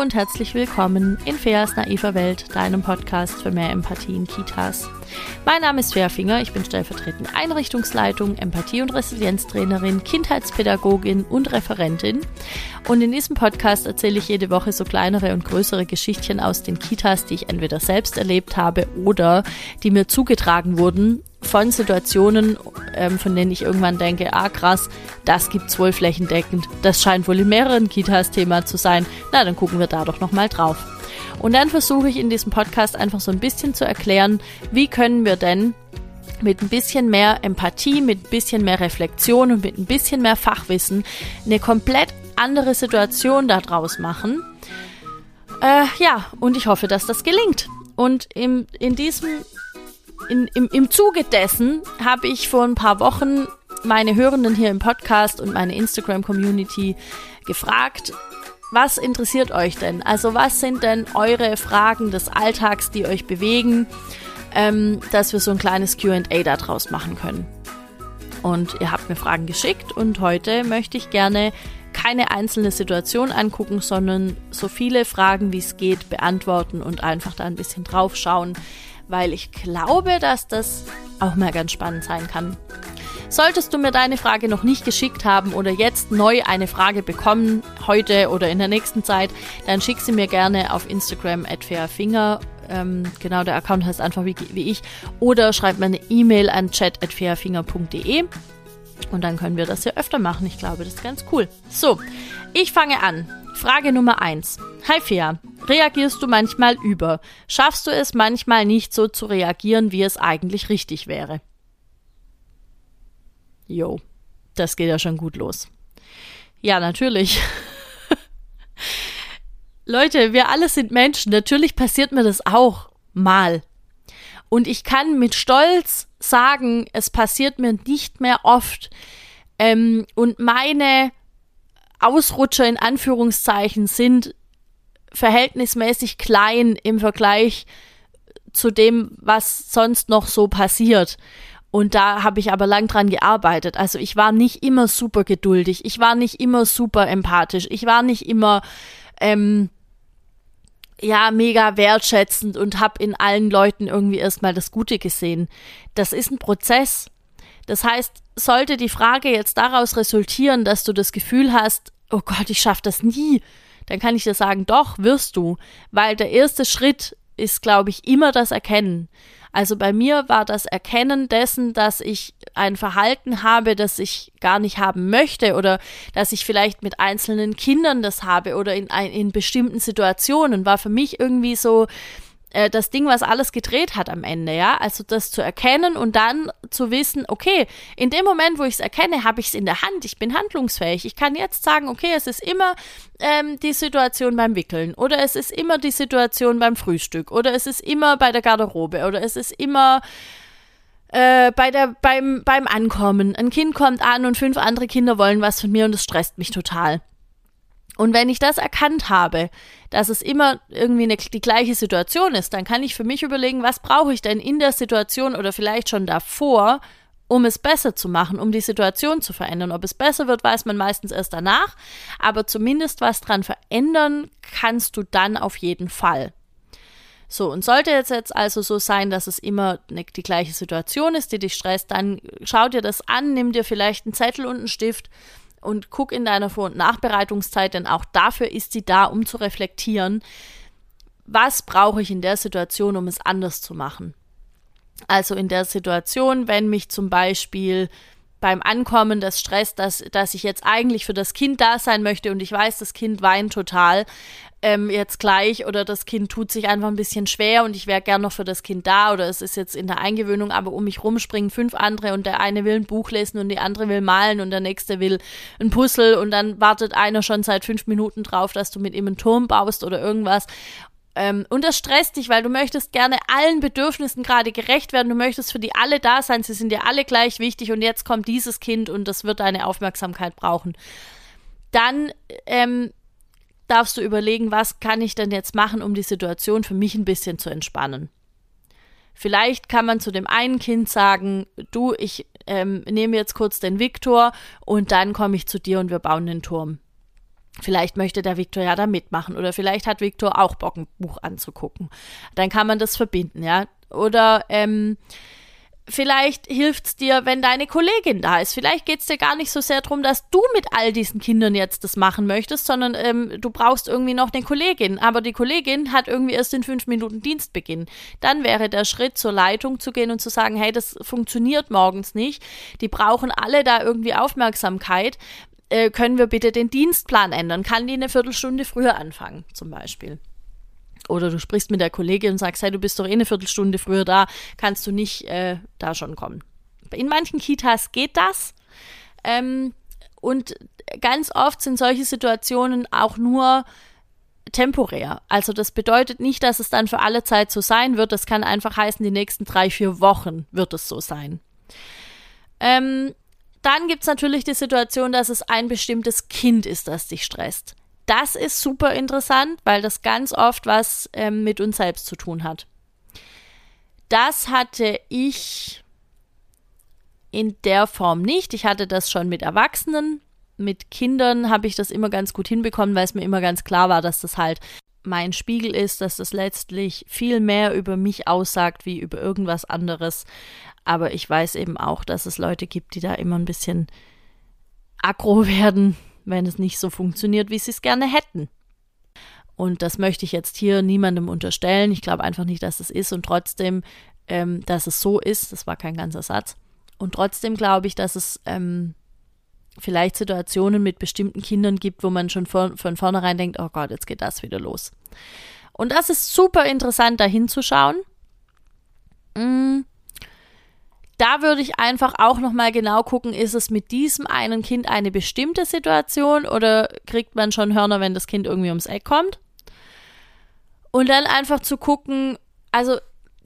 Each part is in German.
Und herzlich willkommen in Feas naiver Welt, deinem Podcast für mehr Empathie in Kitas. Mein Name ist Fea Finger, ich bin stellvertretende Einrichtungsleitung, Empathie- und Resilienztrainerin, Kindheitspädagogin und Referentin. Und in diesem Podcast erzähle ich jede Woche so kleinere und größere Geschichtchen aus den Kitas, die ich entweder selbst erlebt habe oder die mir zugetragen wurden von Situationen, ähm, von denen ich irgendwann denke, ah krass, das gibt's wohl flächendeckend. Das scheint wohl in mehreren Kitas Thema zu sein. Na, dann gucken wir da doch nochmal drauf. Und dann versuche ich in diesem Podcast einfach so ein bisschen zu erklären, wie können wir denn mit ein bisschen mehr Empathie, mit ein bisschen mehr Reflexion und mit ein bisschen mehr Fachwissen eine komplett andere Situation daraus machen. Äh, ja, und ich hoffe, dass das gelingt. Und im, in diesem in, im, im Zuge dessen habe ich vor ein paar Wochen meine Hörenden hier im Podcast und meine Instagram-Community gefragt, was interessiert euch denn? Also was sind denn eure Fragen des Alltags, die euch bewegen, ähm, dass wir so ein kleines QA daraus machen können? Und ihr habt mir Fragen geschickt und heute möchte ich gerne keine einzelne Situation angucken, sondern so viele Fragen wie es geht beantworten und einfach da ein bisschen drauf schauen, weil ich glaube, dass das auch mal ganz spannend sein kann. Solltest du mir deine Frage noch nicht geschickt haben oder jetzt neu eine Frage bekommen, heute oder in der nächsten Zeit, dann schick sie mir gerne auf Instagram at fairfinger. Ähm, genau, der Account heißt einfach wie, wie ich. Oder schreib mir eine E-Mail an chat.fairfinger.de und dann können wir das ja öfter machen. Ich glaube, das ist ganz cool. So, ich fange an. Frage Nummer eins. Hi Fia, reagierst du manchmal über? Schaffst du es manchmal nicht so zu reagieren, wie es eigentlich richtig wäre? Jo, das geht ja schon gut los. Ja, natürlich. Leute, wir alle sind Menschen. Natürlich passiert mir das auch mal. Und ich kann mit Stolz sagen, es passiert mir nicht mehr oft. Ähm, und meine Ausrutscher in Anführungszeichen sind verhältnismäßig klein im Vergleich zu dem, was sonst noch so passiert. Und da habe ich aber lang dran gearbeitet. Also ich war nicht immer super geduldig, ich war nicht immer super empathisch, ich war nicht immer ähm, ja mega wertschätzend und habe in allen Leuten irgendwie erstmal das Gute gesehen. Das ist ein Prozess. Das heißt, sollte die Frage jetzt daraus resultieren, dass du das Gefühl hast, oh Gott, ich schaffe das nie, dann kann ich dir sagen, doch, wirst du, weil der erste Schritt ist, glaube ich, immer das Erkennen. Also bei mir war das Erkennen dessen, dass ich ein Verhalten habe, das ich gar nicht haben möchte oder dass ich vielleicht mit einzelnen Kindern das habe oder in, in bestimmten Situationen, war für mich irgendwie so, äh, das Ding, was alles gedreht hat am Ende, ja. Also das zu erkennen und dann zu wissen, okay, in dem Moment, wo ich es erkenne, habe ich es in der Hand, ich bin handlungsfähig. Ich kann jetzt sagen, okay, es ist immer ähm, die Situation beim Wickeln oder es ist immer die Situation beim Frühstück oder es ist immer bei der Garderobe oder es ist immer äh, bei der, beim, beim Ankommen. Ein Kind kommt an und fünf andere Kinder wollen was von mir und es stresst mich total. Und wenn ich das erkannt habe, dass es immer irgendwie eine, die gleiche Situation ist, dann kann ich für mich überlegen, was brauche ich denn in der Situation oder vielleicht schon davor, um es besser zu machen, um die Situation zu verändern. Ob es besser wird, weiß man meistens erst danach, aber zumindest was dran verändern kannst du dann auf jeden Fall. So, und sollte jetzt, jetzt also so sein, dass es immer ne, die gleiche Situation ist, die dich stresst, dann schau dir das an, nimm dir vielleicht einen Zettel und einen Stift und guck in deiner Vor- und Nachbereitungszeit, denn auch dafür ist sie da, um zu reflektieren, was brauche ich in der Situation, um es anders zu machen. Also in der Situation, wenn mich zum Beispiel beim Ankommen das Stress, dass, dass ich jetzt eigentlich für das Kind da sein möchte und ich weiß, das Kind weint total ähm, jetzt gleich oder das Kind tut sich einfach ein bisschen schwer und ich wäre gern noch für das Kind da oder es ist jetzt in der Eingewöhnung, aber um mich rumspringen fünf andere und der eine will ein Buch lesen und die andere will malen und der nächste will ein Puzzle und dann wartet einer schon seit fünf Minuten drauf, dass du mit ihm einen Turm baust oder irgendwas ähm, und das stresst dich, weil du möchtest gerne allen Bedürfnissen gerade gerecht werden. Du möchtest für die alle da sein. Sie sind dir alle gleich wichtig. Und jetzt kommt dieses Kind und das wird deine Aufmerksamkeit brauchen. Dann ähm, darfst du überlegen, was kann ich denn jetzt machen, um die Situation für mich ein bisschen zu entspannen. Vielleicht kann man zu dem einen Kind sagen, du, ich ähm, nehme jetzt kurz den Viktor und dann komme ich zu dir und wir bauen den Turm. Vielleicht möchte der Viktor ja da mitmachen oder vielleicht hat Viktor auch Bock, ein Buch anzugucken. Dann kann man das verbinden, ja. Oder ähm, vielleicht hilft es dir, wenn deine Kollegin da ist. Vielleicht geht es dir gar nicht so sehr darum, dass du mit all diesen Kindern jetzt das machen möchtest, sondern ähm, du brauchst irgendwie noch eine Kollegin. Aber die Kollegin hat irgendwie erst in fünf Minuten Dienstbeginn. Dann wäre der Schritt zur Leitung zu gehen und zu sagen, hey, das funktioniert morgens nicht. Die brauchen alle da irgendwie Aufmerksamkeit. Äh, können wir bitte den Dienstplan ändern? Kann die eine Viertelstunde früher anfangen, zum Beispiel? Oder du sprichst mit der Kollegin und sagst, hey, du bist doch eh eine Viertelstunde früher da, kannst du nicht äh, da schon kommen. In manchen Kitas geht das. Ähm, und ganz oft sind solche Situationen auch nur temporär. Also das bedeutet nicht, dass es dann für alle Zeit so sein wird. Das kann einfach heißen, die nächsten drei, vier Wochen wird es so sein. Ähm, dann gibt es natürlich die Situation, dass es ein bestimmtes Kind ist, das dich stresst. Das ist super interessant, weil das ganz oft was ähm, mit uns selbst zu tun hat. Das hatte ich in der Form nicht. Ich hatte das schon mit Erwachsenen. Mit Kindern habe ich das immer ganz gut hinbekommen, weil es mir immer ganz klar war, dass das halt mein Spiegel ist, dass das letztlich viel mehr über mich aussagt wie über irgendwas anderes. Aber ich weiß eben auch, dass es Leute gibt, die da immer ein bisschen aggro werden, wenn es nicht so funktioniert, wie sie es gerne hätten. Und das möchte ich jetzt hier niemandem unterstellen. Ich glaube einfach nicht, dass es ist und trotzdem, ähm, dass es so ist. Das war kein ganzer Satz. Und trotzdem glaube ich, dass es ähm, vielleicht Situationen mit bestimmten Kindern gibt, wo man schon von, von vornherein denkt, oh Gott, jetzt geht das wieder los. Und das ist super interessant, da hinzuschauen. Mm, da würde ich einfach auch nochmal genau gucken, ist es mit diesem einen Kind eine bestimmte Situation oder kriegt man schon Hörner, wenn das Kind irgendwie ums Eck kommt? Und dann einfach zu gucken, also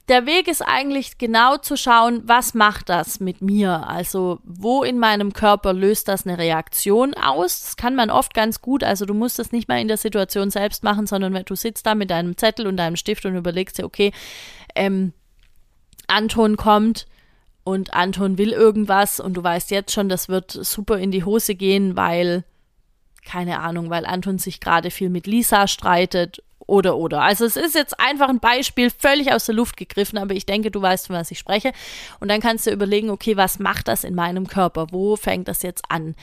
der Weg ist eigentlich genau zu schauen, was macht das mit mir? Also wo in meinem Körper löst das eine Reaktion aus? Das kann man oft ganz gut. Also du musst das nicht mal in der Situation selbst machen, sondern wenn du sitzt da mit deinem Zettel und deinem Stift und überlegst dir, okay, ähm, Anton kommt, und Anton will irgendwas und du weißt jetzt schon, das wird super in die Hose gehen, weil, keine Ahnung, weil Anton sich gerade viel mit Lisa streitet oder oder. Also es ist jetzt einfach ein Beispiel, völlig aus der Luft gegriffen, aber ich denke, du weißt, von was ich spreche. Und dann kannst du überlegen, okay, was macht das in meinem Körper? Wo fängt das jetzt an?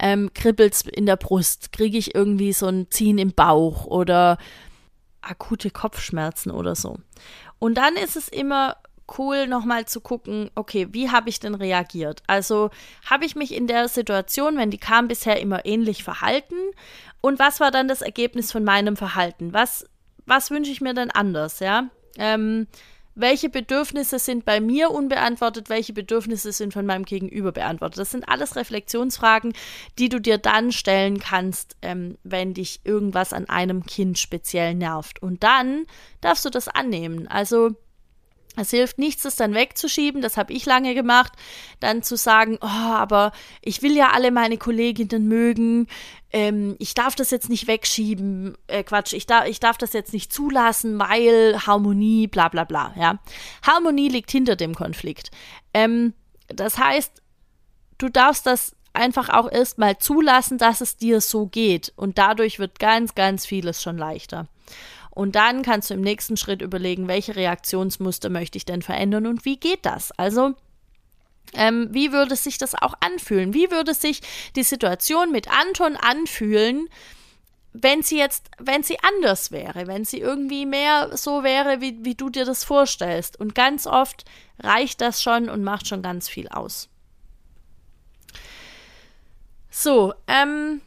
Ähm, Kribbelt's in der Brust? Kriege ich irgendwie so ein Ziehen im Bauch oder akute Kopfschmerzen oder so? Und dann ist es immer cool, nochmal zu gucken, okay, wie habe ich denn reagiert? Also habe ich mich in der Situation, wenn die kam, bisher immer ähnlich verhalten? Und was war dann das Ergebnis von meinem Verhalten? Was, was wünsche ich mir denn anders, ja? Ähm, welche Bedürfnisse sind bei mir unbeantwortet, welche Bedürfnisse sind von meinem Gegenüber beantwortet. Das sind alles Reflexionsfragen, die du dir dann stellen kannst, ähm, wenn dich irgendwas an einem Kind speziell nervt. Und dann darfst du das annehmen. Also es hilft nichts, es dann wegzuschieben, das habe ich lange gemacht, dann zu sagen, oh, aber ich will ja alle meine Kolleginnen mögen, ähm, ich darf das jetzt nicht wegschieben, äh, Quatsch, ich, da, ich darf das jetzt nicht zulassen, weil Harmonie, bla bla bla, ja. Harmonie liegt hinter dem Konflikt. Ähm, das heißt, du darfst das einfach auch erstmal zulassen, dass es dir so geht und dadurch wird ganz, ganz vieles schon leichter. Und dann kannst du im nächsten Schritt überlegen, welche Reaktionsmuster möchte ich denn verändern und wie geht das? Also, ähm, wie würde sich das auch anfühlen? Wie würde sich die Situation mit Anton anfühlen, wenn sie jetzt, wenn sie anders wäre, wenn sie irgendwie mehr so wäre, wie, wie du dir das vorstellst? Und ganz oft reicht das schon und macht schon ganz viel aus. So, ähm,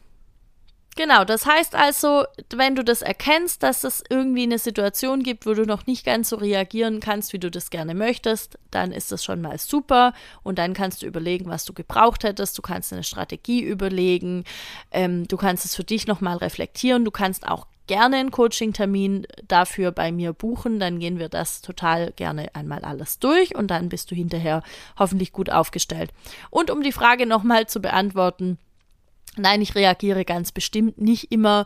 Genau, das heißt also, wenn du das erkennst, dass es irgendwie eine Situation gibt, wo du noch nicht ganz so reagieren kannst, wie du das gerne möchtest, dann ist das schon mal super. Und dann kannst du überlegen, was du gebraucht hättest, du kannst eine Strategie überlegen, ähm, du kannst es für dich nochmal reflektieren, du kannst auch gerne einen Coaching-Termin dafür bei mir buchen, dann gehen wir das total gerne einmal alles durch und dann bist du hinterher hoffentlich gut aufgestellt. Und um die Frage nochmal zu beantworten, Nein, ich reagiere ganz bestimmt nicht immer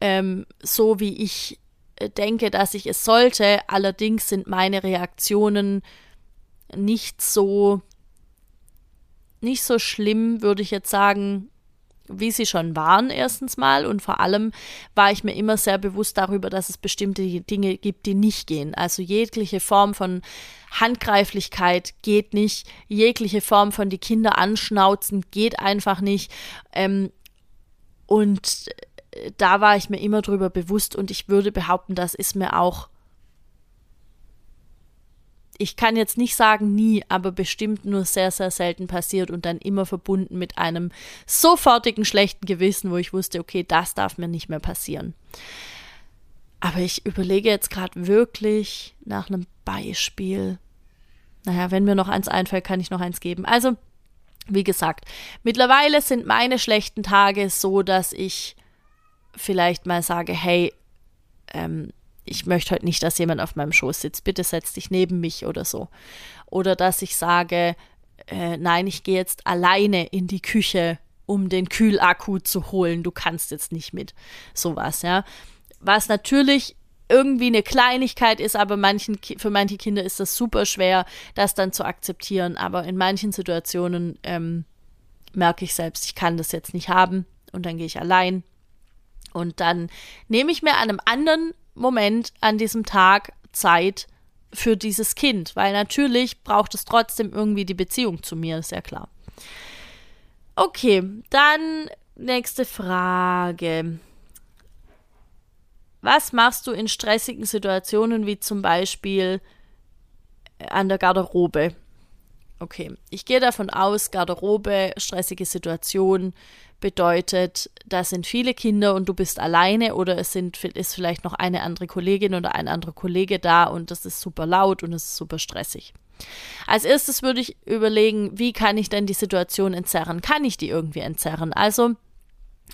ähm, so, wie ich äh, denke, dass ich es sollte. Allerdings sind meine Reaktionen nicht so nicht so schlimm, würde ich jetzt sagen, wie sie schon waren, erstens mal. Und vor allem war ich mir immer sehr bewusst darüber, dass es bestimmte Dinge gibt, die nicht gehen. Also jegliche Form von Handgreiflichkeit geht nicht, jegliche Form von die Kinder anschnauzen geht einfach nicht. Ähm, und äh, da war ich mir immer drüber bewusst und ich würde behaupten, das ist mir auch ich kann jetzt nicht sagen nie, aber bestimmt nur sehr, sehr selten passiert und dann immer verbunden mit einem sofortigen schlechten Gewissen, wo ich wusste, okay, das darf mir nicht mehr passieren. Aber ich überlege jetzt gerade wirklich nach einem Beispiel. Naja, wenn mir noch eins einfällt, kann ich noch eins geben. Also, wie gesagt, mittlerweile sind meine schlechten Tage so, dass ich vielleicht mal sage, hey, ähm, ich möchte heute nicht, dass jemand auf meinem Schoß sitzt, bitte setz dich neben mich oder so. Oder dass ich sage, äh, nein, ich gehe jetzt alleine in die Küche, um den Kühlakku zu holen, du kannst jetzt nicht mit. Sowas, ja. Was natürlich irgendwie eine Kleinigkeit ist, aber manchen, für manche Kinder ist das super schwer, das dann zu akzeptieren. Aber in manchen Situationen ähm, merke ich selbst, ich kann das jetzt nicht haben und dann gehe ich allein. Und dann nehme ich mir an einem anderen Moment an diesem Tag Zeit für dieses Kind, weil natürlich braucht es trotzdem irgendwie die Beziehung zu mir, ist ja klar. Okay, dann nächste Frage. Was machst du in stressigen Situationen wie zum Beispiel an der Garderobe? Okay, ich gehe davon aus, Garderobe, stressige Situation, bedeutet, da sind viele Kinder und du bist alleine oder es sind, ist vielleicht noch eine andere Kollegin oder ein anderer Kollege da und das ist super laut und es ist super stressig. Als erstes würde ich überlegen, wie kann ich denn die Situation entzerren? Kann ich die irgendwie entzerren? Also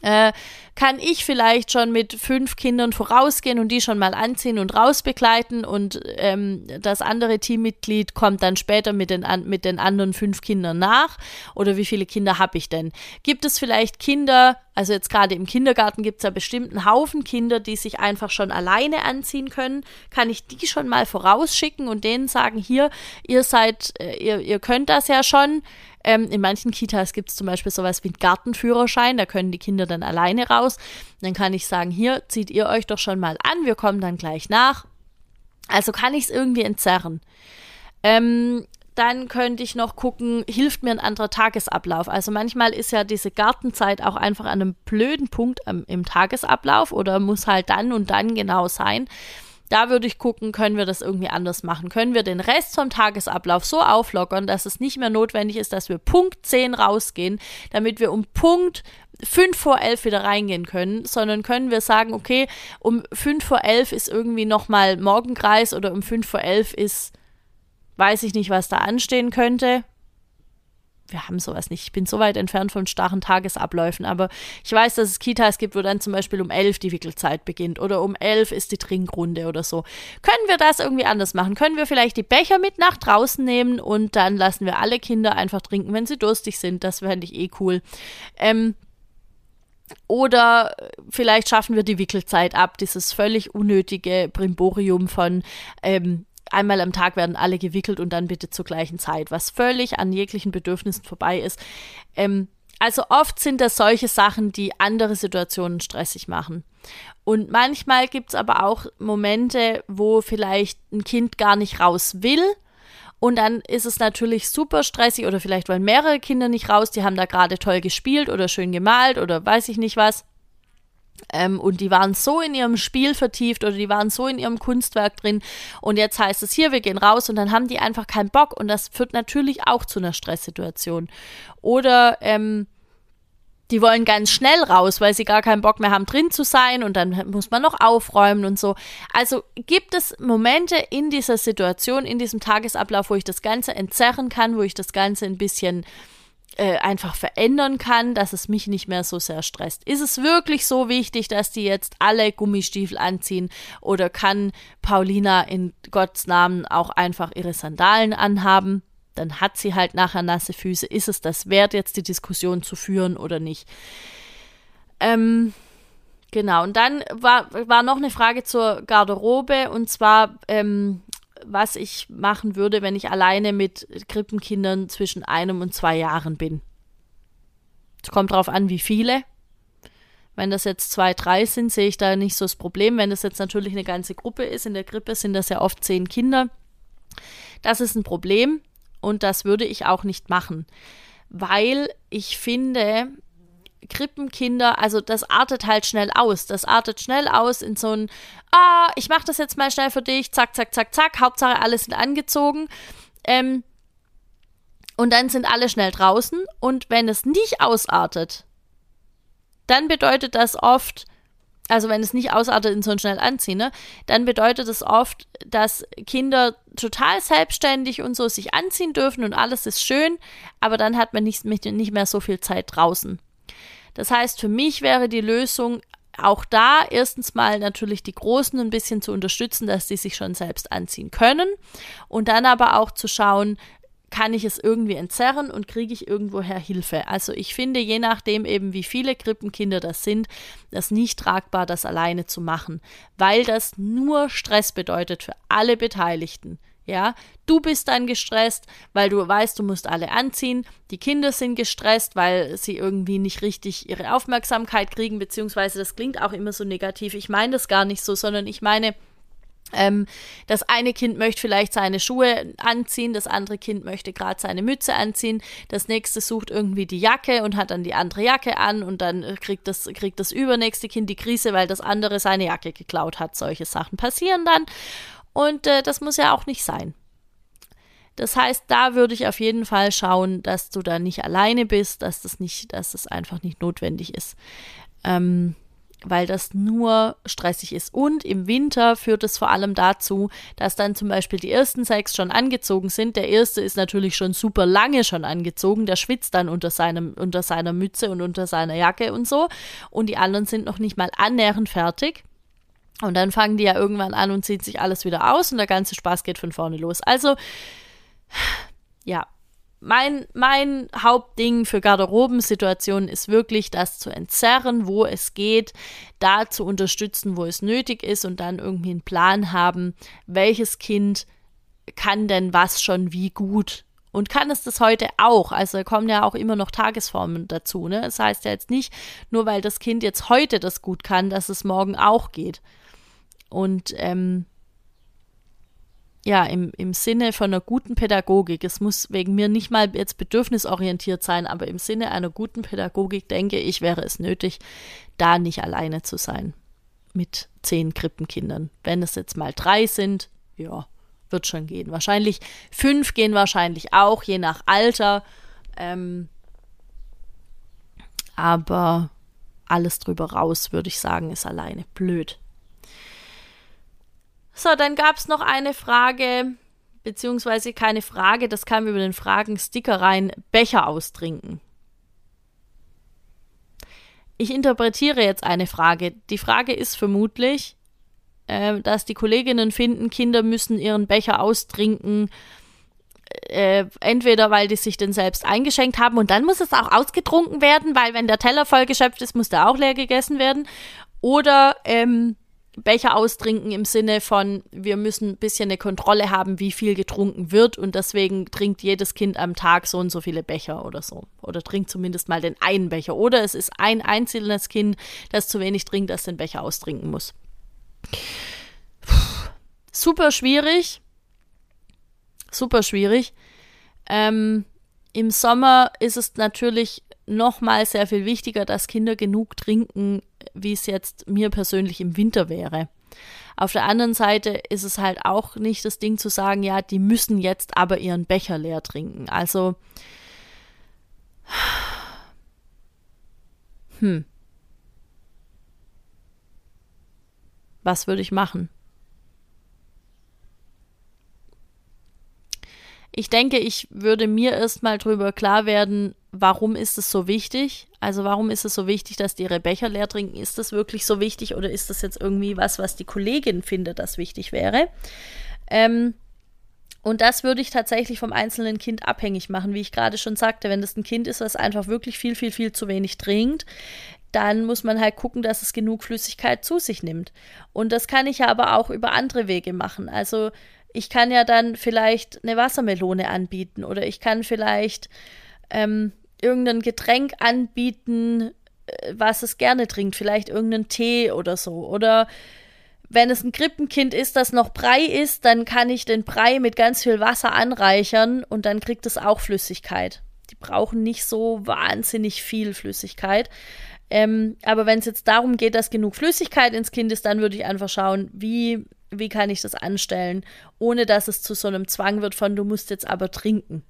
äh, kann ich vielleicht schon mit fünf Kindern vorausgehen und die schon mal anziehen und rausbegleiten und ähm, das andere Teammitglied kommt dann später mit den, mit den anderen fünf Kindern nach? Oder wie viele Kinder habe ich denn? Gibt es vielleicht Kinder, also jetzt gerade im Kindergarten gibt es ja bestimmt einen Haufen Kinder, die sich einfach schon alleine anziehen können. Kann ich die schon mal vorausschicken und denen sagen, hier, ihr seid, äh, ihr, ihr könnt das ja schon ähm, in manchen Kitas gibt es zum Beispiel sowas wie einen Gartenführerschein, da können die Kinder dann alleine raus. Dann kann ich sagen, hier zieht ihr euch doch schon mal an, wir kommen dann gleich nach. Also kann ich es irgendwie entzerren. Ähm, dann könnte ich noch gucken, hilft mir ein anderer Tagesablauf. Also manchmal ist ja diese Gartenzeit auch einfach an einem blöden Punkt im, im Tagesablauf oder muss halt dann und dann genau sein. Da würde ich gucken, können wir das irgendwie anders machen? Können wir den Rest vom Tagesablauf so auflockern, dass es nicht mehr notwendig ist, dass wir Punkt 10 rausgehen, damit wir um Punkt 5 vor 11 wieder reingehen können, sondern können wir sagen, okay, um 5 vor 11 ist irgendwie nochmal Morgenkreis oder um 5 vor 11 ist, weiß ich nicht, was da anstehen könnte wir haben sowas nicht. Ich bin so weit entfernt von starren Tagesabläufen, aber ich weiß, dass es Kitas gibt, wo dann zum Beispiel um elf die Wickelzeit beginnt oder um elf ist die Trinkrunde oder so. Können wir das irgendwie anders machen? Können wir vielleicht die Becher mit nach draußen nehmen und dann lassen wir alle Kinder einfach trinken, wenn sie durstig sind? Das fände ich eh cool. Ähm, oder vielleicht schaffen wir die Wickelzeit ab, dieses völlig unnötige Brimborium von ähm, einmal am Tag werden alle gewickelt und dann bitte zur gleichen Zeit, was völlig an jeglichen Bedürfnissen vorbei ist. Ähm, also oft sind das solche Sachen, die andere Situationen stressig machen. Und manchmal gibt es aber auch Momente, wo vielleicht ein Kind gar nicht raus will. Und dann ist es natürlich super stressig oder vielleicht wollen mehrere Kinder nicht raus, die haben da gerade toll gespielt oder schön gemalt oder weiß ich nicht was. Ähm, und die waren so in ihrem Spiel vertieft oder die waren so in ihrem Kunstwerk drin. Und jetzt heißt es hier, wir gehen raus und dann haben die einfach keinen Bock. Und das führt natürlich auch zu einer Stresssituation. Oder ähm, die wollen ganz schnell raus, weil sie gar keinen Bock mehr haben, drin zu sein und dann muss man noch aufräumen und so. Also gibt es Momente in dieser Situation, in diesem Tagesablauf, wo ich das Ganze entzerren kann, wo ich das Ganze ein bisschen äh, einfach verändern kann, dass es mich nicht mehr so sehr stresst. Ist es wirklich so wichtig, dass die jetzt alle Gummistiefel anziehen oder kann Paulina in Gottes Namen auch einfach ihre Sandalen anhaben? Dann hat sie halt nachher nasse Füße. Ist es das wert, jetzt die Diskussion zu führen oder nicht? Ähm, genau, und dann war, war noch eine Frage zur Garderobe und zwar, ähm, was ich machen würde, wenn ich alleine mit Krippenkindern zwischen einem und zwei Jahren bin. Es kommt darauf an, wie viele. Wenn das jetzt zwei, drei sind, sehe ich da nicht so das Problem. Wenn das jetzt natürlich eine ganze Gruppe ist, in der Grippe sind das ja oft zehn Kinder. Das ist ein Problem und das würde ich auch nicht machen, weil ich finde, Krippenkinder, also das artet halt schnell aus. Das artet schnell aus in so ein, ah, ich mache das jetzt mal schnell für dich, zack, zack, zack, zack, Hauptsache alle sind angezogen. Ähm, und dann sind alle schnell draußen. Und wenn es nicht ausartet, dann bedeutet das oft, also wenn es nicht ausartet in so ein schnell anziehen, ne, dann bedeutet es oft, dass Kinder total selbstständig und so sich anziehen dürfen und alles ist schön, aber dann hat man nicht, nicht mehr so viel Zeit draußen. Das heißt, für mich wäre die Lösung auch da erstens mal natürlich die Großen ein bisschen zu unterstützen, dass sie sich schon selbst anziehen können und dann aber auch zu schauen, kann ich es irgendwie entzerren und kriege ich irgendwoher Hilfe. Also ich finde, je nachdem eben, wie viele Krippenkinder das sind, das nicht tragbar, das alleine zu machen, weil das nur Stress bedeutet für alle Beteiligten. Ja, du bist dann gestresst, weil du weißt, du musst alle anziehen. Die Kinder sind gestresst, weil sie irgendwie nicht richtig ihre Aufmerksamkeit kriegen, beziehungsweise das klingt auch immer so negativ. Ich meine das gar nicht so, sondern ich meine, ähm, das eine Kind möchte vielleicht seine Schuhe anziehen, das andere Kind möchte gerade seine Mütze anziehen, das nächste sucht irgendwie die Jacke und hat dann die andere Jacke an und dann kriegt das, kriegt das übernächste Kind die Krise, weil das andere seine Jacke geklaut hat. Solche Sachen passieren dann. Und äh, das muss ja auch nicht sein. Das heißt, da würde ich auf jeden Fall schauen, dass du da nicht alleine bist, dass das nicht, dass das einfach nicht notwendig ist. Ähm, weil das nur stressig ist. Und im Winter führt es vor allem dazu, dass dann zum Beispiel die ersten sechs schon angezogen sind. Der erste ist natürlich schon super lange schon angezogen, der schwitzt dann unter, seinem, unter seiner Mütze und unter seiner Jacke und so. Und die anderen sind noch nicht mal annähernd fertig. Und dann fangen die ja irgendwann an und zieht sich alles wieder aus und der ganze Spaß geht von vorne los. Also, ja, mein, mein Hauptding für Garderobensituationen ist wirklich, das zu entzerren, wo es geht, da zu unterstützen, wo es nötig ist und dann irgendwie einen Plan haben, welches Kind kann denn was schon wie gut und kann es das heute auch? Also kommen ja auch immer noch Tagesformen dazu. Ne? Das heißt ja jetzt nicht, nur weil das Kind jetzt heute das gut kann, dass es morgen auch geht. Und ähm, ja, im, im Sinne von einer guten Pädagogik, es muss wegen mir nicht mal jetzt bedürfnisorientiert sein, aber im Sinne einer guten Pädagogik denke ich, wäre es nötig, da nicht alleine zu sein mit zehn Krippenkindern. Wenn es jetzt mal drei sind, ja, wird schon gehen. Wahrscheinlich fünf gehen wahrscheinlich auch, je nach Alter. Ähm, aber alles drüber raus, würde ich sagen, ist alleine blöd. So, dann gab es noch eine Frage, beziehungsweise keine Frage, das kam über den Fragen-Sticker rein: Becher austrinken. Ich interpretiere jetzt eine Frage. Die Frage ist vermutlich, äh, dass die Kolleginnen finden, Kinder müssen ihren Becher austrinken, äh, entweder weil die sich den selbst eingeschenkt haben und dann muss es auch ausgetrunken werden, weil wenn der Teller vollgeschöpft ist, muss der auch leer gegessen werden. Oder ähm, Becher austrinken im Sinne von, wir müssen ein bisschen eine Kontrolle haben, wie viel getrunken wird und deswegen trinkt jedes Kind am Tag so und so viele Becher oder so. Oder trinkt zumindest mal den einen Becher. Oder es ist ein einzelnes Kind, das zu wenig trinkt, das den Becher austrinken muss. Super schwierig. Super schwierig. Ähm, Im Sommer ist es natürlich nochmal sehr viel wichtiger, dass Kinder genug trinken, wie es jetzt mir persönlich im Winter wäre. Auf der anderen Seite ist es halt auch nicht das Ding zu sagen, ja, die müssen jetzt aber ihren Becher leer trinken. Also, hm. Was würde ich machen? Ich denke, ich würde mir erstmal drüber klar werden, warum ist es so wichtig? Also warum ist es so wichtig, dass die ihre Becher leer trinken? Ist das wirklich so wichtig oder ist das jetzt irgendwie was, was die Kollegin findet, das wichtig wäre? Ähm, und das würde ich tatsächlich vom einzelnen Kind abhängig machen, wie ich gerade schon sagte. Wenn das ein Kind ist, was einfach wirklich viel, viel, viel zu wenig trinkt, dann muss man halt gucken, dass es genug Flüssigkeit zu sich nimmt. Und das kann ich ja aber auch über andere Wege machen. Also ich kann ja dann vielleicht eine Wassermelone anbieten oder ich kann vielleicht ähm, irgendein Getränk anbieten, äh, was es gerne trinkt, vielleicht irgendeinen Tee oder so. Oder wenn es ein Krippenkind ist, das noch Brei ist, dann kann ich den Brei mit ganz viel Wasser anreichern und dann kriegt es auch Flüssigkeit. Die brauchen nicht so wahnsinnig viel Flüssigkeit. Ähm, aber wenn es jetzt darum geht, dass genug Flüssigkeit ins Kind ist, dann würde ich einfach schauen, wie, wie kann ich das anstellen, ohne dass es zu so einem Zwang wird von, du musst jetzt aber trinken.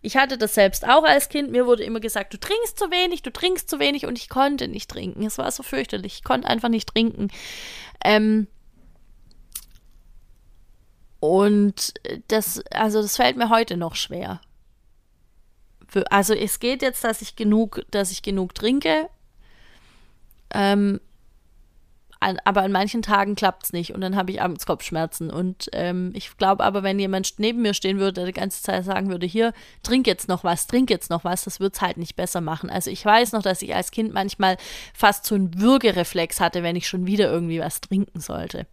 Ich hatte das selbst auch als Kind. Mir wurde immer gesagt, du trinkst zu wenig, du trinkst zu wenig und ich konnte nicht trinken. Es war so fürchterlich. Ich konnte einfach nicht trinken. Ähm, und das, also das fällt mir heute noch schwer. Also es geht jetzt, dass ich genug, dass ich genug trinke. Ähm, an, aber an manchen Tagen klappt es nicht und dann habe ich abends Kopfschmerzen. Und ähm, ich glaube aber, wenn jemand neben mir stehen würde, der die ganze Zeit sagen würde, hier, trink jetzt noch was, trink jetzt noch was, das wird es halt nicht besser machen. Also ich weiß noch, dass ich als Kind manchmal fast so einen Würgereflex hatte, wenn ich schon wieder irgendwie was trinken sollte.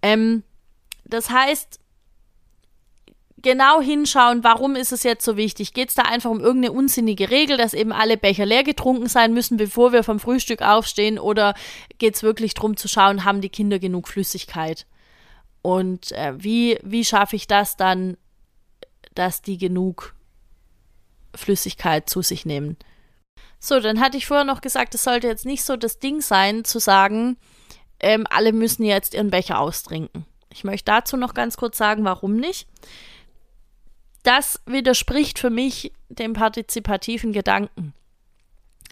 Ähm, das heißt, genau hinschauen, warum ist es jetzt so wichtig? Geht es da einfach um irgendeine unsinnige Regel, dass eben alle Becher leer getrunken sein müssen, bevor wir vom Frühstück aufstehen? Oder geht es wirklich darum zu schauen, haben die Kinder genug Flüssigkeit? Und äh, wie, wie schaffe ich das dann, dass die genug Flüssigkeit zu sich nehmen? So, dann hatte ich vorher noch gesagt, es sollte jetzt nicht so das Ding sein, zu sagen, ähm, alle müssen jetzt ihren Becher austrinken. Ich möchte dazu noch ganz kurz sagen, warum nicht. Das widerspricht für mich dem partizipativen Gedanken.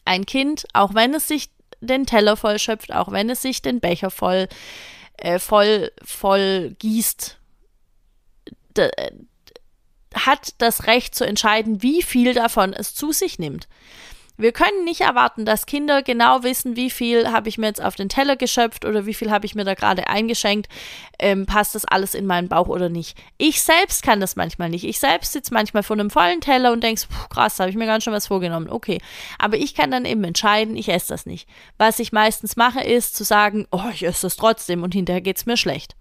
Ein Kind, auch wenn es sich den Teller voll schöpft, auch wenn es sich den Becher voll, äh, voll, voll gießt, hat das Recht zu entscheiden, wie viel davon es zu sich nimmt. Wir können nicht erwarten, dass Kinder genau wissen, wie viel habe ich mir jetzt auf den Teller geschöpft oder wie viel habe ich mir da gerade eingeschenkt. Ähm, passt das alles in meinen Bauch oder nicht? Ich selbst kann das manchmal nicht. Ich selbst sitze manchmal vor einem vollen Teller und denke, krass, habe ich mir ganz schön was vorgenommen. Okay. Aber ich kann dann eben entscheiden, ich esse das nicht. Was ich meistens mache, ist zu sagen, oh, ich esse das trotzdem und hinterher geht es mir schlecht.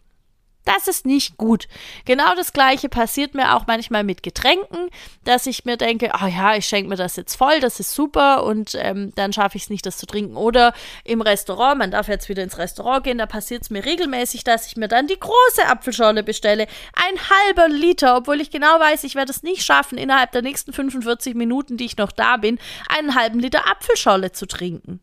Das ist nicht gut. Genau das gleiche passiert mir auch manchmal mit Getränken, dass ich mir denke, oh ja, ich schenke mir das jetzt voll, das ist super und ähm, dann schaffe ich es nicht, das zu trinken. Oder im Restaurant, man darf jetzt wieder ins Restaurant gehen, da passiert es mir regelmäßig, dass ich mir dann die große Apfelschorle bestelle. Ein halber Liter, obwohl ich genau weiß, ich werde es nicht schaffen, innerhalb der nächsten 45 Minuten, die ich noch da bin, einen halben Liter Apfelschorle zu trinken.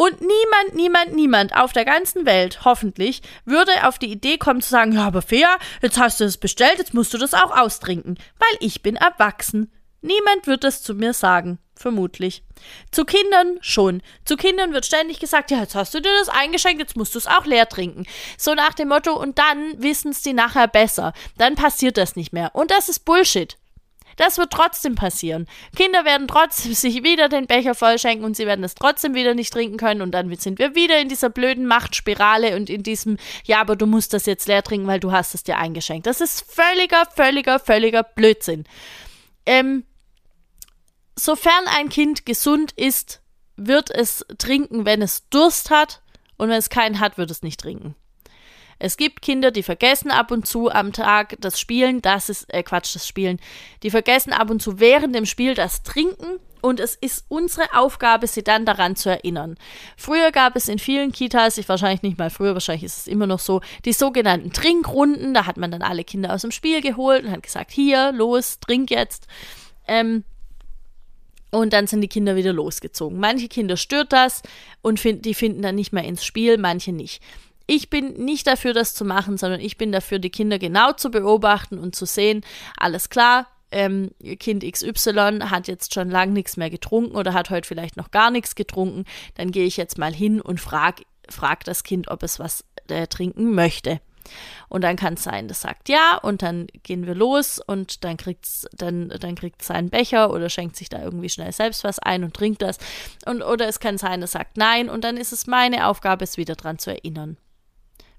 Und niemand, niemand, niemand auf der ganzen Welt, hoffentlich, würde auf die Idee kommen zu sagen, ja, aber fair, jetzt hast du es bestellt, jetzt musst du das auch austrinken, weil ich bin erwachsen. Niemand wird das zu mir sagen, vermutlich. Zu Kindern schon. Zu Kindern wird ständig gesagt, ja, jetzt hast du dir das eingeschenkt, jetzt musst du es auch leer trinken. So nach dem Motto, und dann wissen es die nachher besser. Dann passiert das nicht mehr. Und das ist Bullshit. Das wird trotzdem passieren. Kinder werden trotzdem sich wieder den Becher vollschenken und sie werden es trotzdem wieder nicht trinken können und dann sind wir wieder in dieser blöden Machtspirale und in diesem, ja, aber du musst das jetzt leer trinken, weil du hast es dir eingeschenkt. Das ist völliger, völliger, völliger Blödsinn. Ähm, sofern ein Kind gesund ist, wird es trinken, wenn es Durst hat und wenn es keinen hat, wird es nicht trinken. Es gibt Kinder, die vergessen ab und zu am Tag das Spielen, das ist, äh, Quatsch, das Spielen. Die vergessen ab und zu während dem Spiel das Trinken und es ist unsere Aufgabe, sie dann daran zu erinnern. Früher gab es in vielen Kitas, ich wahrscheinlich nicht mal früher, wahrscheinlich ist es immer noch so, die sogenannten Trinkrunden. Da hat man dann alle Kinder aus dem Spiel geholt und hat gesagt, hier, los, trink jetzt. Ähm, und dann sind die Kinder wieder losgezogen. Manche Kinder stört das und find, die finden dann nicht mehr ins Spiel, manche nicht. Ich bin nicht dafür, das zu machen, sondern ich bin dafür, die Kinder genau zu beobachten und zu sehen, alles klar, ähm, Kind XY hat jetzt schon lange nichts mehr getrunken oder hat heute vielleicht noch gar nichts getrunken, dann gehe ich jetzt mal hin und frage frag das Kind, ob es was äh, trinken möchte. Und dann kann es sein, das sagt ja und dann gehen wir los und dann kriegt es dann, dann kriegt's seinen Becher oder schenkt sich da irgendwie schnell selbst was ein und trinkt das. Und, oder es kann sein, es sagt nein und dann ist es meine Aufgabe, es wieder dran zu erinnern.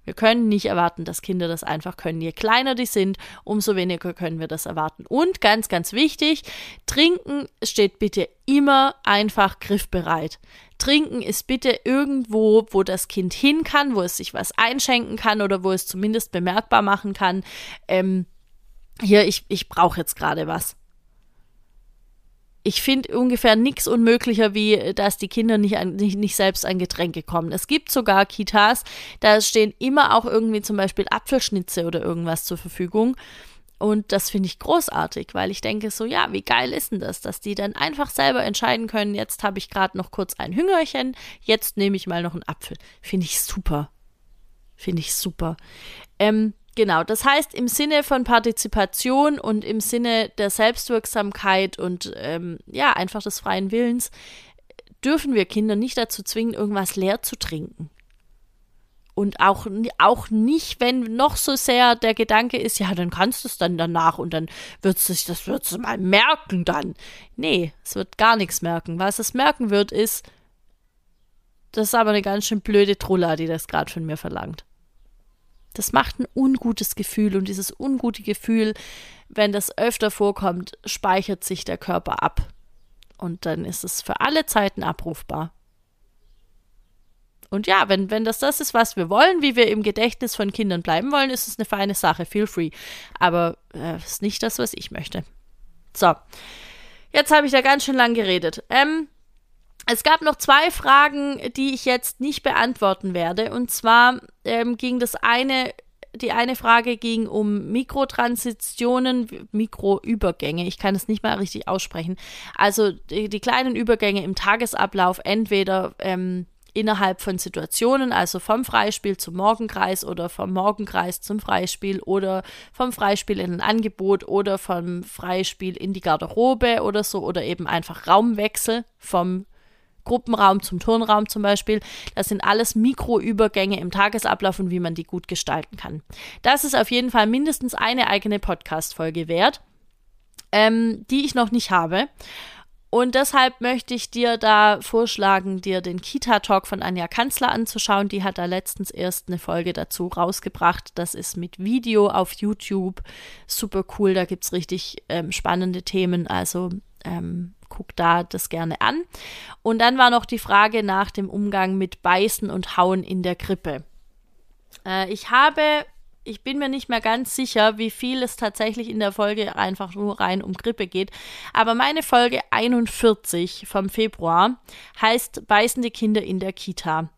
Wir können nicht erwarten, dass Kinder das einfach können. Je kleiner die sind, umso weniger können wir das erwarten. Und ganz, ganz wichtig, trinken steht bitte immer einfach griffbereit. Trinken ist bitte irgendwo, wo das Kind hin kann, wo es sich was einschenken kann oder wo es zumindest bemerkbar machen kann. Ähm, hier, ich, ich brauche jetzt gerade was. Ich finde ungefähr nichts unmöglicher, wie dass die Kinder nicht, an, nicht, nicht selbst an Getränke kommen. Es gibt sogar Kitas, da stehen immer auch irgendwie zum Beispiel Apfelschnitze oder irgendwas zur Verfügung. Und das finde ich großartig, weil ich denke so, ja, wie geil ist denn das, dass die dann einfach selber entscheiden können, jetzt habe ich gerade noch kurz ein Hüngerchen, jetzt nehme ich mal noch einen Apfel. Finde ich super. Finde ich super. Ähm, genau, das heißt, im Sinne von Partizipation und im Sinne der Selbstwirksamkeit und ähm, ja, einfach des freien Willens, dürfen wir Kinder nicht dazu zwingen, irgendwas leer zu trinken. Und auch, auch nicht, wenn noch so sehr der Gedanke ist, ja, dann kannst du es dann danach und dann wird sich, das wird es mal merken dann. Nee, es wird gar nichts merken. Was es merken wird, ist, das ist aber eine ganz schön blöde Trulla, die das gerade von mir verlangt. Das macht ein ungutes Gefühl und dieses ungute Gefühl, wenn das öfter vorkommt, speichert sich der Körper ab. Und dann ist es für alle Zeiten abrufbar. Und ja, wenn, wenn das das ist, was wir wollen, wie wir im Gedächtnis von Kindern bleiben wollen, ist es eine feine Sache. Feel free. Aber äh, ist nicht das, was ich möchte. So. Jetzt habe ich da ganz schön lang geredet. Ähm, es gab noch zwei Fragen, die ich jetzt nicht beantworten werde. Und zwar ähm, ging das eine die eine Frage ging um Mikrotransitionen, Mikroübergänge. Ich kann es nicht mal richtig aussprechen. Also die, die kleinen Übergänge im Tagesablauf, entweder ähm, innerhalb von Situationen, also vom Freispiel zum Morgenkreis oder vom Morgenkreis zum Freispiel oder vom Freispiel in ein Angebot oder vom Freispiel in die Garderobe oder so oder eben einfach Raumwechsel vom Gruppenraum zum Turnraum zum Beispiel. Das sind alles Mikroübergänge im Tagesablauf und wie man die gut gestalten kann. Das ist auf jeden Fall mindestens eine eigene Podcast-Folge wert, ähm, die ich noch nicht habe. Und deshalb möchte ich dir da vorschlagen, dir den Kita-Talk von Anja Kanzler anzuschauen. Die hat da letztens erst eine Folge dazu rausgebracht. Das ist mit Video auf YouTube. Super cool, da gibt es richtig ähm, spannende Themen. Also ähm, guck da das gerne an. Und dann war noch die Frage nach dem Umgang mit Beißen und Hauen in der Krippe. Äh, ich habe ich bin mir nicht mehr ganz sicher, wie viel es tatsächlich in der Folge einfach nur rein um Grippe geht. Aber meine Folge 41 vom Februar heißt Beißende Kinder in der Kita.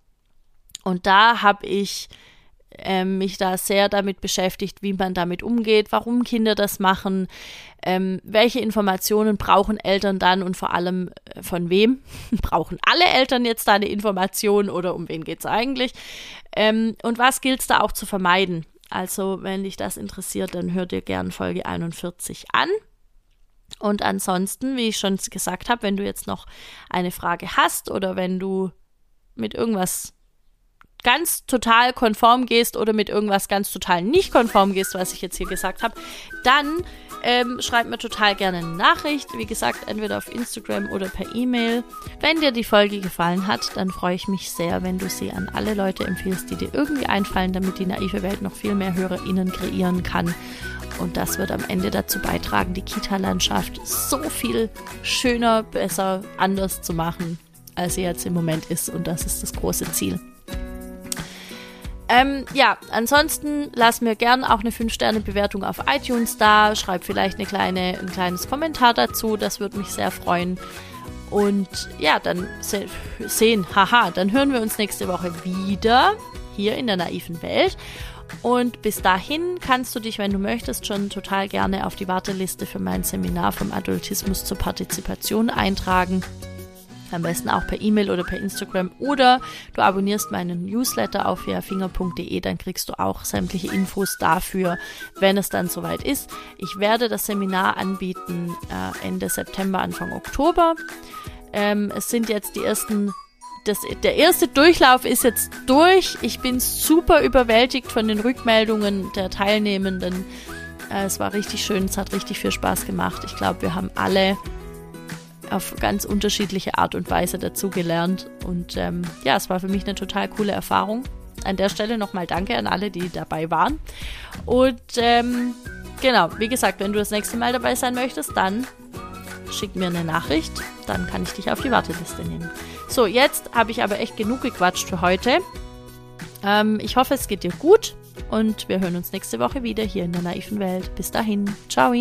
Und da habe ich ähm, mich da sehr damit beschäftigt, wie man damit umgeht, warum Kinder das machen, ähm, welche Informationen brauchen Eltern dann und vor allem äh, von wem. brauchen alle Eltern jetzt da eine Information oder um wen geht es eigentlich? Ähm, und was gilt es da auch zu vermeiden? Also, wenn dich das interessiert, dann hör dir gern Folge 41 an. Und ansonsten, wie ich schon gesagt habe, wenn du jetzt noch eine Frage hast oder wenn du mit irgendwas ganz total konform gehst oder mit irgendwas ganz total nicht konform gehst, was ich jetzt hier gesagt habe, dann ähm, schreib mir total gerne eine Nachricht. Wie gesagt, entweder auf Instagram oder per E-Mail. Wenn dir die Folge gefallen hat, dann freue ich mich sehr, wenn du sie an alle Leute empfiehlst, die dir irgendwie einfallen, damit die naive Welt noch viel mehr HörerInnen kreieren kann. Und das wird am Ende dazu beitragen, die Kita-Landschaft so viel schöner, besser, anders zu machen, als sie jetzt im Moment ist. Und das ist das große Ziel. Ähm, ja, ansonsten lass mir gern auch eine 5-Sterne-Bewertung auf iTunes da. Schreib vielleicht eine kleine, ein kleines Kommentar dazu. Das würde mich sehr freuen. Und ja, dann se sehen, haha, dann hören wir uns nächste Woche wieder hier in der naiven Welt. Und bis dahin kannst du dich, wenn du möchtest, schon total gerne auf die Warteliste für mein Seminar vom Adultismus zur Partizipation eintragen. Am besten auch per E-Mail oder per Instagram oder du abonnierst meinen Newsletter auf fairfinger.de, dann kriegst du auch sämtliche Infos dafür, wenn es dann soweit ist. Ich werde das Seminar anbieten äh, Ende September, Anfang Oktober. Ähm, es sind jetzt die ersten das, der erste Durchlauf ist jetzt durch. Ich bin super überwältigt von den Rückmeldungen der Teilnehmenden. Äh, es war richtig schön, es hat richtig viel Spaß gemacht. Ich glaube, wir haben alle auf ganz unterschiedliche Art und Weise dazugelernt. Und ähm, ja, es war für mich eine total coole Erfahrung. An der Stelle nochmal danke an alle, die dabei waren. Und ähm, genau, wie gesagt, wenn du das nächste Mal dabei sein möchtest, dann schick mir eine Nachricht. Dann kann ich dich auf die Warteliste nehmen. So, jetzt habe ich aber echt genug gequatscht für heute. Ähm, ich hoffe, es geht dir gut und wir hören uns nächste Woche wieder hier in der naiven Welt. Bis dahin, ciao.